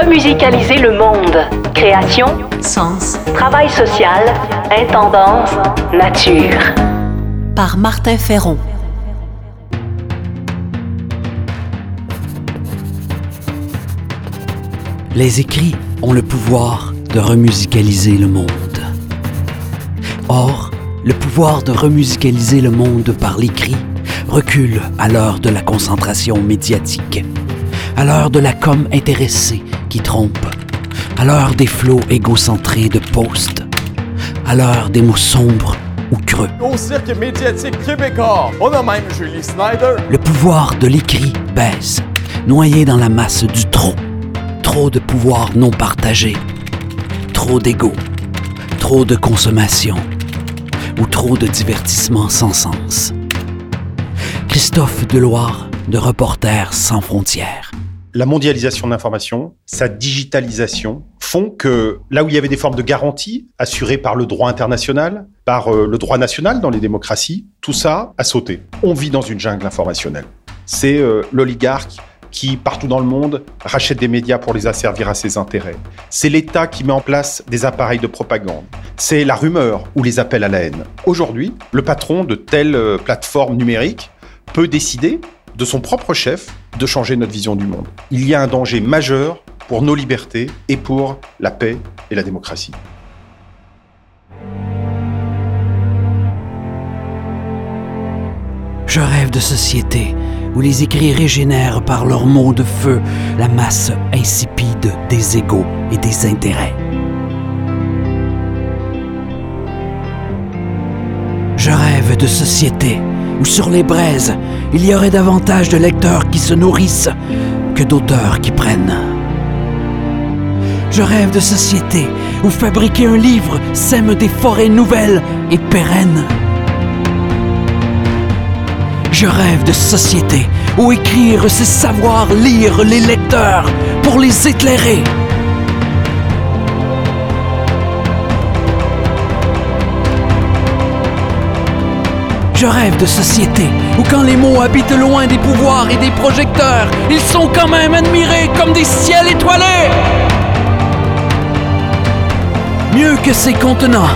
Remusicaliser le monde. Création, sens, travail social, intendance, nature. Par Martin Ferron. Les écrits ont le pouvoir de remusicaliser le monde. Or, le pouvoir de remusicaliser le monde par l'écrit recule à l'heure de la concentration médiatique, à l'heure de la com intéressée qui trompe, à l'heure des flots égocentrés de posts, à l'heure des mots sombres ou creux. Au cirque médiatique québécois, on a même Julie Snyder. Le pouvoir de l'écrit baisse, noyé dans la masse du trop. Trop de pouvoir non partagé, trop d'ego, trop de consommation ou trop de divertissement sans sens. Christophe Deloire de Reporters sans frontières. La mondialisation de l'information, sa digitalisation font que là où il y avait des formes de garantie assurées par le droit international, par euh, le droit national dans les démocraties, tout ça a sauté. On vit dans une jungle informationnelle. C'est euh, l'oligarque qui, partout dans le monde, rachète des médias pour les asservir à ses intérêts. C'est l'État qui met en place des appareils de propagande. C'est la rumeur ou les appels à la haine. Aujourd'hui, le patron de telle euh, plateforme numérique peut décider de son propre chef de changer notre vision du monde. Il y a un danger majeur pour nos libertés et pour la paix et la démocratie. Je rêve de société où les écrits régénèrent par leurs mots de feu la masse insipide des égaux et des intérêts. Je rêve de société où sur les braises, il y aurait davantage de lecteurs qui se nourrissent que d'auteurs qui prennent. Je rêve de société où fabriquer un livre sème des forêts nouvelles et pérennes. Je rêve de société où écrire, c'est savoir lire les lecteurs pour les éclairer. Je rêve de société où quand les mots habitent loin des pouvoirs et des projecteurs, ils sont quand même admirés comme des ciels étoilés. Mieux que ces contenants,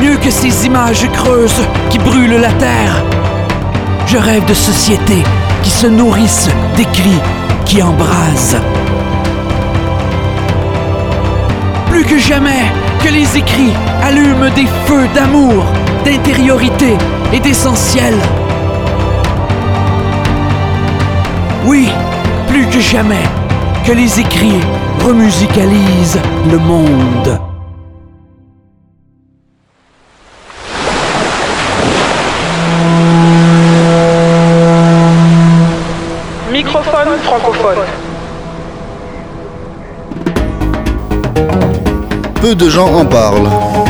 mieux que ces images creuses qui brûlent la terre. Je rêve de sociétés qui se nourrissent d'écrits qui embrasent. Plus que jamais, que les écrits allument des feux d'amour, d'intériorité et d'essentiel. Oui, plus que jamais, que les écrits remusicalisent le monde. Microphone francophone. Peu de gens en parlent.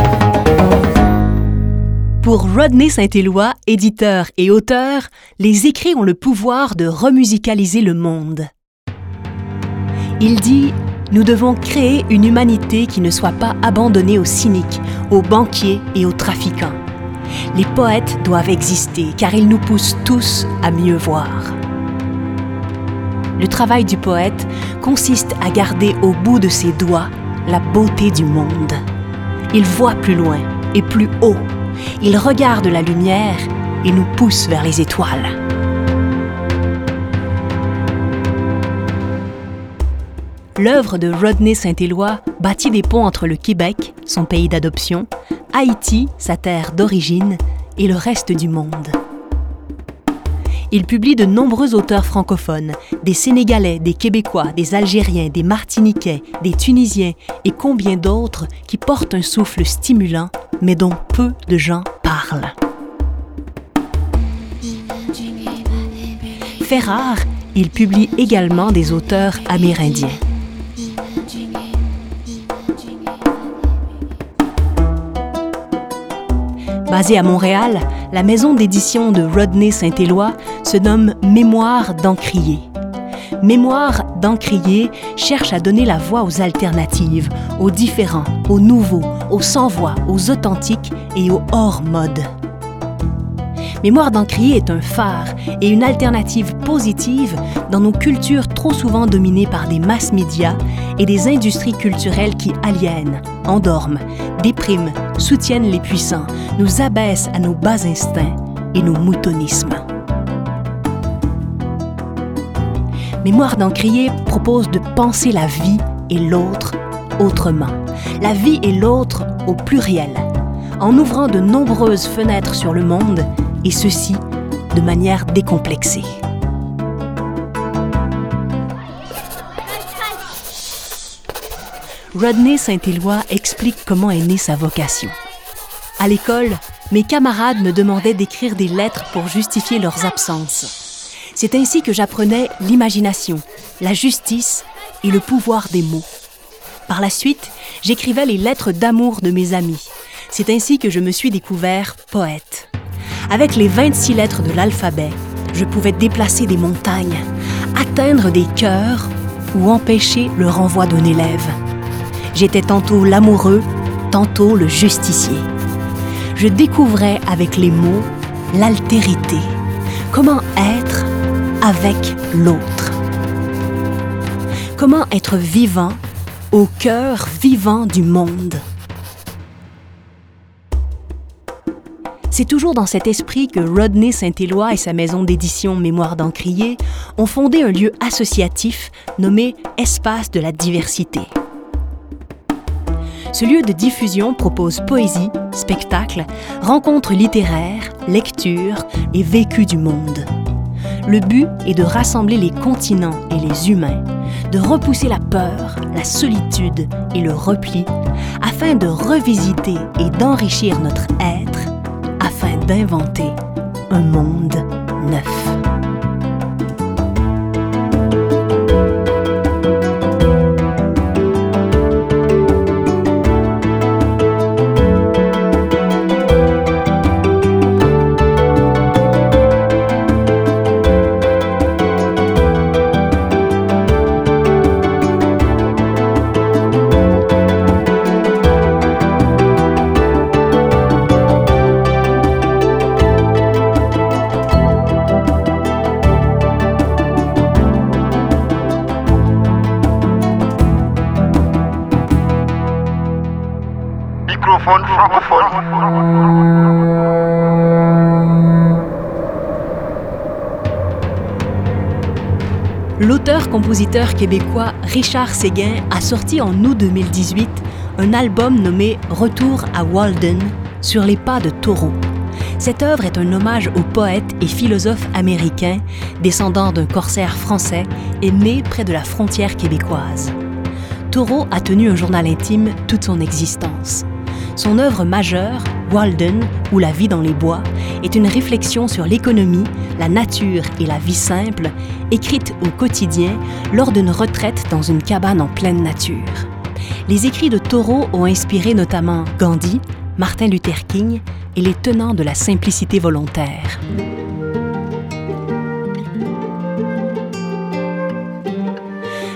Pour Rodney Saint-Éloi, éditeur et auteur, les écrits ont le pouvoir de remusicaliser le monde. Il dit Nous devons créer une humanité qui ne soit pas abandonnée aux cyniques, aux banquiers et aux trafiquants. Les poètes doivent exister car ils nous poussent tous à mieux voir. Le travail du poète consiste à garder au bout de ses doigts la beauté du monde. Il voit plus loin et plus haut. Il regarde la lumière et nous pousse vers les étoiles. L'œuvre de Rodney Saint-Éloi bâtit des ponts entre le Québec, son pays d'adoption, Haïti, sa terre d'origine, et le reste du monde. Il publie de nombreux auteurs francophones, des Sénégalais, des Québécois, des Algériens, des Martiniquais, des Tunisiens et combien d'autres qui portent un souffle stimulant, mais dont peu de gens parlent. Fait rare, il publie également des auteurs amérindiens. Basée à Montréal, la maison d'édition de Rodney Saint-Éloi se nomme Mémoire d'Encrier. Mémoire d'Encrier cherche à donner la voix aux alternatives, aux différents, aux nouveaux, aux sans-voix, aux authentiques et aux hors-mode. Mémoire d'Encrier est un phare et une alternative positive dans nos cultures trop souvent dominées par des masses médias et des industries culturelles qui aliènent, endorment, dépriment, soutiennent les puissants, nous abaissent à nos bas instincts et nos moutonismes. Mémoire d'Encrier propose de penser la vie et l'autre autrement. La vie et l'autre au pluriel, en ouvrant de nombreuses fenêtres sur le monde, et ceci de manière décomplexée. Rodney Saint-Éloi explique comment est née sa vocation. À l'école, mes camarades me demandaient d'écrire des lettres pour justifier leurs absences. C'est ainsi que j'apprenais l'imagination, la justice et le pouvoir des mots. Par la suite, j'écrivais les lettres d'amour de mes amis. C'est ainsi que je me suis découvert poète. Avec les 26 lettres de l'alphabet, je pouvais déplacer des montagnes, atteindre des cœurs ou empêcher le renvoi d'un élève. J'étais tantôt l'amoureux, tantôt le justicier. Je découvrais avec les mots l'altérité, comment être avec l'autre. Comment être vivant au cœur vivant du monde? C'est toujours dans cet esprit que Rodney Saint-Éloi et sa maison d'édition Mémoire d'Encrier ont fondé un lieu associatif nommé Espace de la diversité. Ce lieu de diffusion propose poésie, spectacle, rencontres littéraires, lectures et vécus du monde. Le but est de rassembler les continents et les humains, de repousser la peur, la solitude et le repli, afin de revisiter et d'enrichir notre être, afin d'inventer un monde neuf. L'auteur-compositeur québécois Richard Séguin a sorti en août 2018 un album nommé Retour à Walden sur les pas de Taureau. Cette œuvre est un hommage au poète et philosophe américain, descendant d'un corsaire français et né près de la frontière québécoise. Taureau a tenu un journal intime toute son existence. Son œuvre majeure, Walden ou La vie dans les bois, est une réflexion sur l'économie, la nature et la vie simple, écrite au quotidien lors d'une retraite dans une cabane en pleine nature. Les écrits de Thoreau ont inspiré notamment Gandhi, Martin Luther King et les tenants de la simplicité volontaire.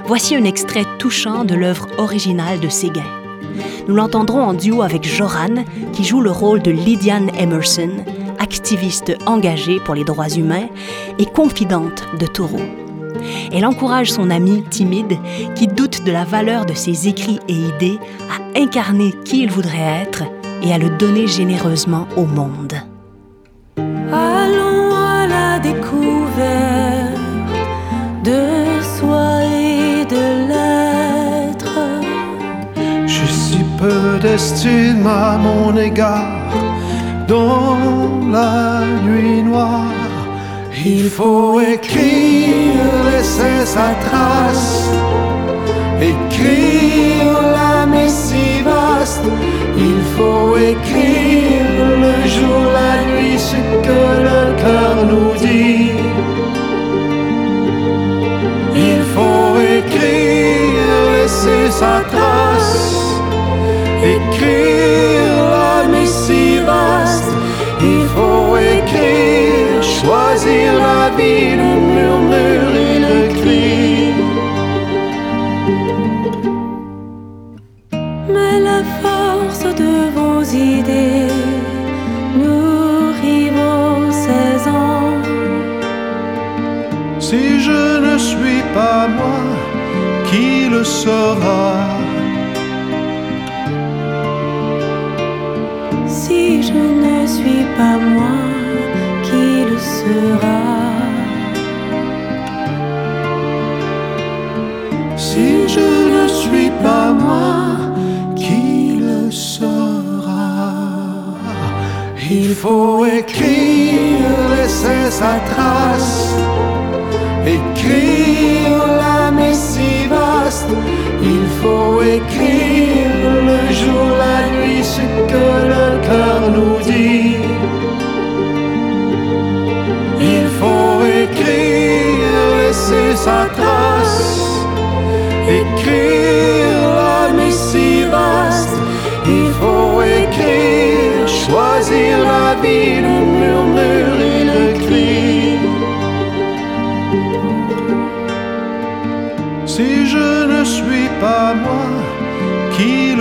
Voici un extrait touchant de l'œuvre originale de Séguin. Nous l'entendrons en duo avec Joran, qui joue le rôle de Lydiane Emerson, activiste engagée pour les droits humains et confidente de Taureau. Elle encourage son ami timide, qui doute de la valeur de ses écrits et idées, à incarner qui il voudrait être et à le donner généreusement au monde. Allons à la découverte peu d'estime à mon égard dans la nuit noire. Il faut écrire, laisser sa trace, écrire la messie vaste. Il faut écrire le jour, la nuit, ce que le murmure et le cri. Mais la force de vos idées nourrit vos 16 ans. Si je ne suis pas moi, qui le sera? Faut écrire, laisser sa trace, écrire la si. Il faut écrire le jour, la nuit, ce que le cœur nous dit. Il faut écrire, laisser sa trace, écrire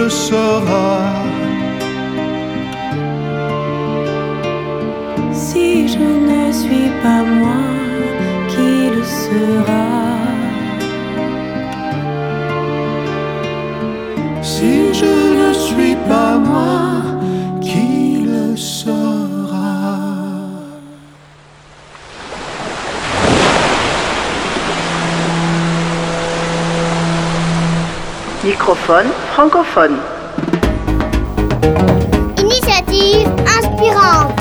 le sera Microphone francophone. Initiative inspirante.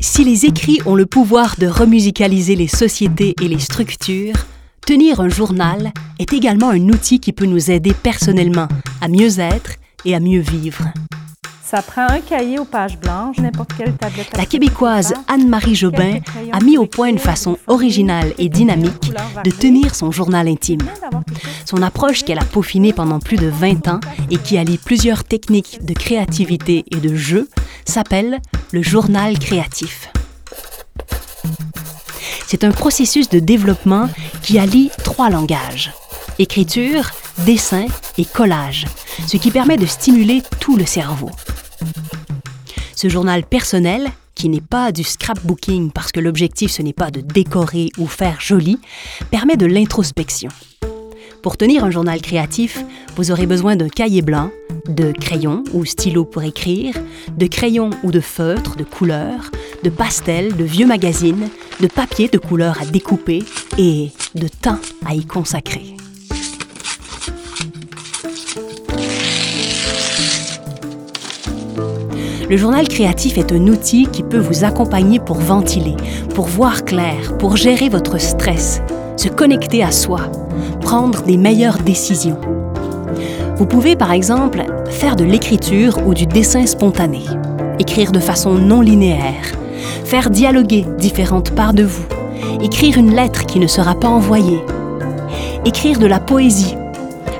Si les écrits ont le pouvoir de remusicaliser les sociétés et les structures, tenir un journal est également un outil qui peut nous aider personnellement à mieux être et à mieux vivre. Ça prend un cahier aux pages blanches, n'importe quelle tablette. La québécoise Anne-Marie Jobin a mis au point une façon originale et dynamique de tenir son journal intime. Son approche qu'elle a peaufinée pendant plus de 20 ans et qui allie plusieurs techniques de créativité et de jeu s'appelle le journal créatif. C'est un processus de développement qui allie trois langages écriture, dessin et collage, ce qui permet de stimuler tout le cerveau. Ce journal personnel, qui n'est pas du scrapbooking parce que l'objectif ce n'est pas de décorer ou faire joli, permet de l'introspection. Pour tenir un journal créatif, vous aurez besoin d'un cahier blanc, de crayons ou stylos pour écrire, de crayons ou de feutres de couleur, de pastels, de vieux magazines, de papier de couleur à découper et de temps à y consacrer. Le journal créatif est un outil qui peut vous accompagner pour ventiler, pour voir clair, pour gérer votre stress, se connecter à soi, prendre des meilleures décisions. Vous pouvez par exemple faire de l'écriture ou du dessin spontané, écrire de façon non linéaire, faire dialoguer différentes parts de vous, écrire une lettre qui ne sera pas envoyée, écrire de la poésie,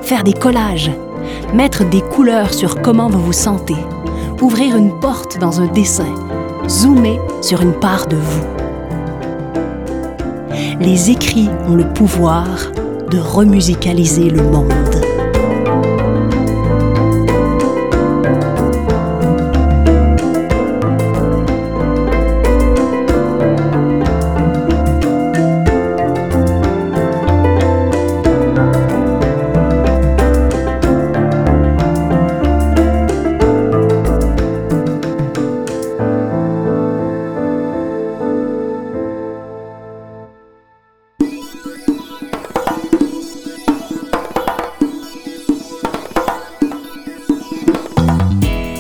faire des collages, mettre des couleurs sur comment vous vous sentez, ouvrir une porte dans un dessin, zoomer sur une part de vous. Les écrits ont le pouvoir de remusicaliser le monde.